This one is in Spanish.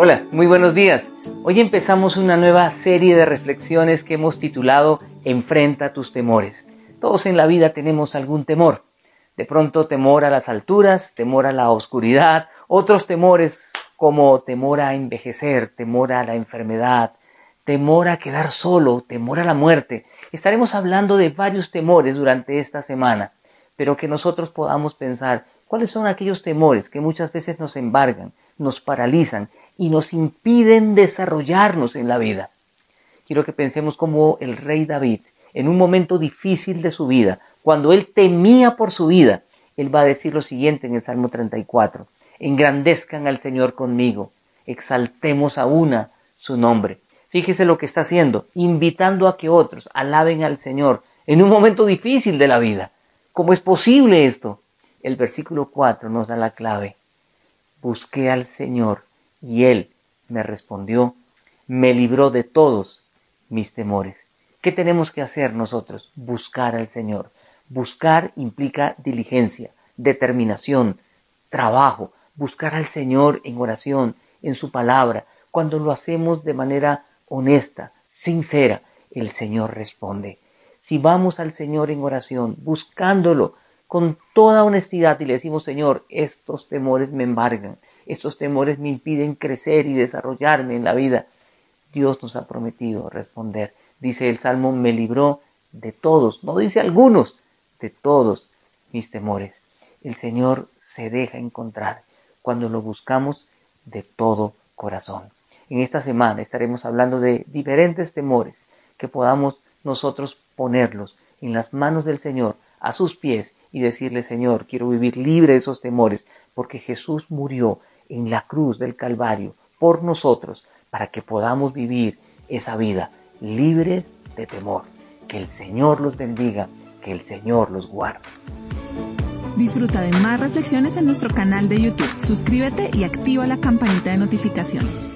Hola, muy buenos días. Hoy empezamos una nueva serie de reflexiones que hemos titulado Enfrenta tus temores. Todos en la vida tenemos algún temor. De pronto temor a las alturas, temor a la oscuridad, otros temores como temor a envejecer, temor a la enfermedad, temor a quedar solo, temor a la muerte. Estaremos hablando de varios temores durante esta semana, pero que nosotros podamos pensar cuáles son aquellos temores que muchas veces nos embargan, nos paralizan y nos impiden desarrollarnos en la vida. Quiero que pensemos como el rey David, en un momento difícil de su vida, cuando él temía por su vida, él va a decir lo siguiente en el Salmo 34 engrandezcan al Señor conmigo, exaltemos a una su nombre. Fíjese lo que está haciendo, invitando a que otros alaben al Señor en un momento difícil de la vida. ¿Cómo es posible esto? El versículo 4 nos da la clave. Busqué al Señor y Él me respondió, me libró de todos mis temores. ¿Qué tenemos que hacer nosotros? Buscar al Señor. Buscar implica diligencia, determinación, trabajo, buscar al Señor en oración, en su palabra, cuando lo hacemos de manera honesta, sincera, el Señor responde. Si vamos al Señor en oración, buscándolo con toda honestidad y le decimos, Señor, estos temores me embargan, estos temores me impiden crecer y desarrollarme en la vida, Dios nos ha prometido responder. Dice el Salmo, me libró de todos, no dice algunos, de todos mis temores. El Señor se deja encontrar cuando lo buscamos de todo corazón. En esta semana estaremos hablando de diferentes temores que podamos nosotros ponerlos en las manos del Señor, a sus pies y decirle, Señor, quiero vivir libre de esos temores, porque Jesús murió en la cruz del Calvario por nosotros, para que podamos vivir esa vida libre de temor. Que el Señor los bendiga, que el Señor los guarde. Disfruta de más reflexiones en nuestro canal de YouTube. Suscríbete y activa la campanita de notificaciones.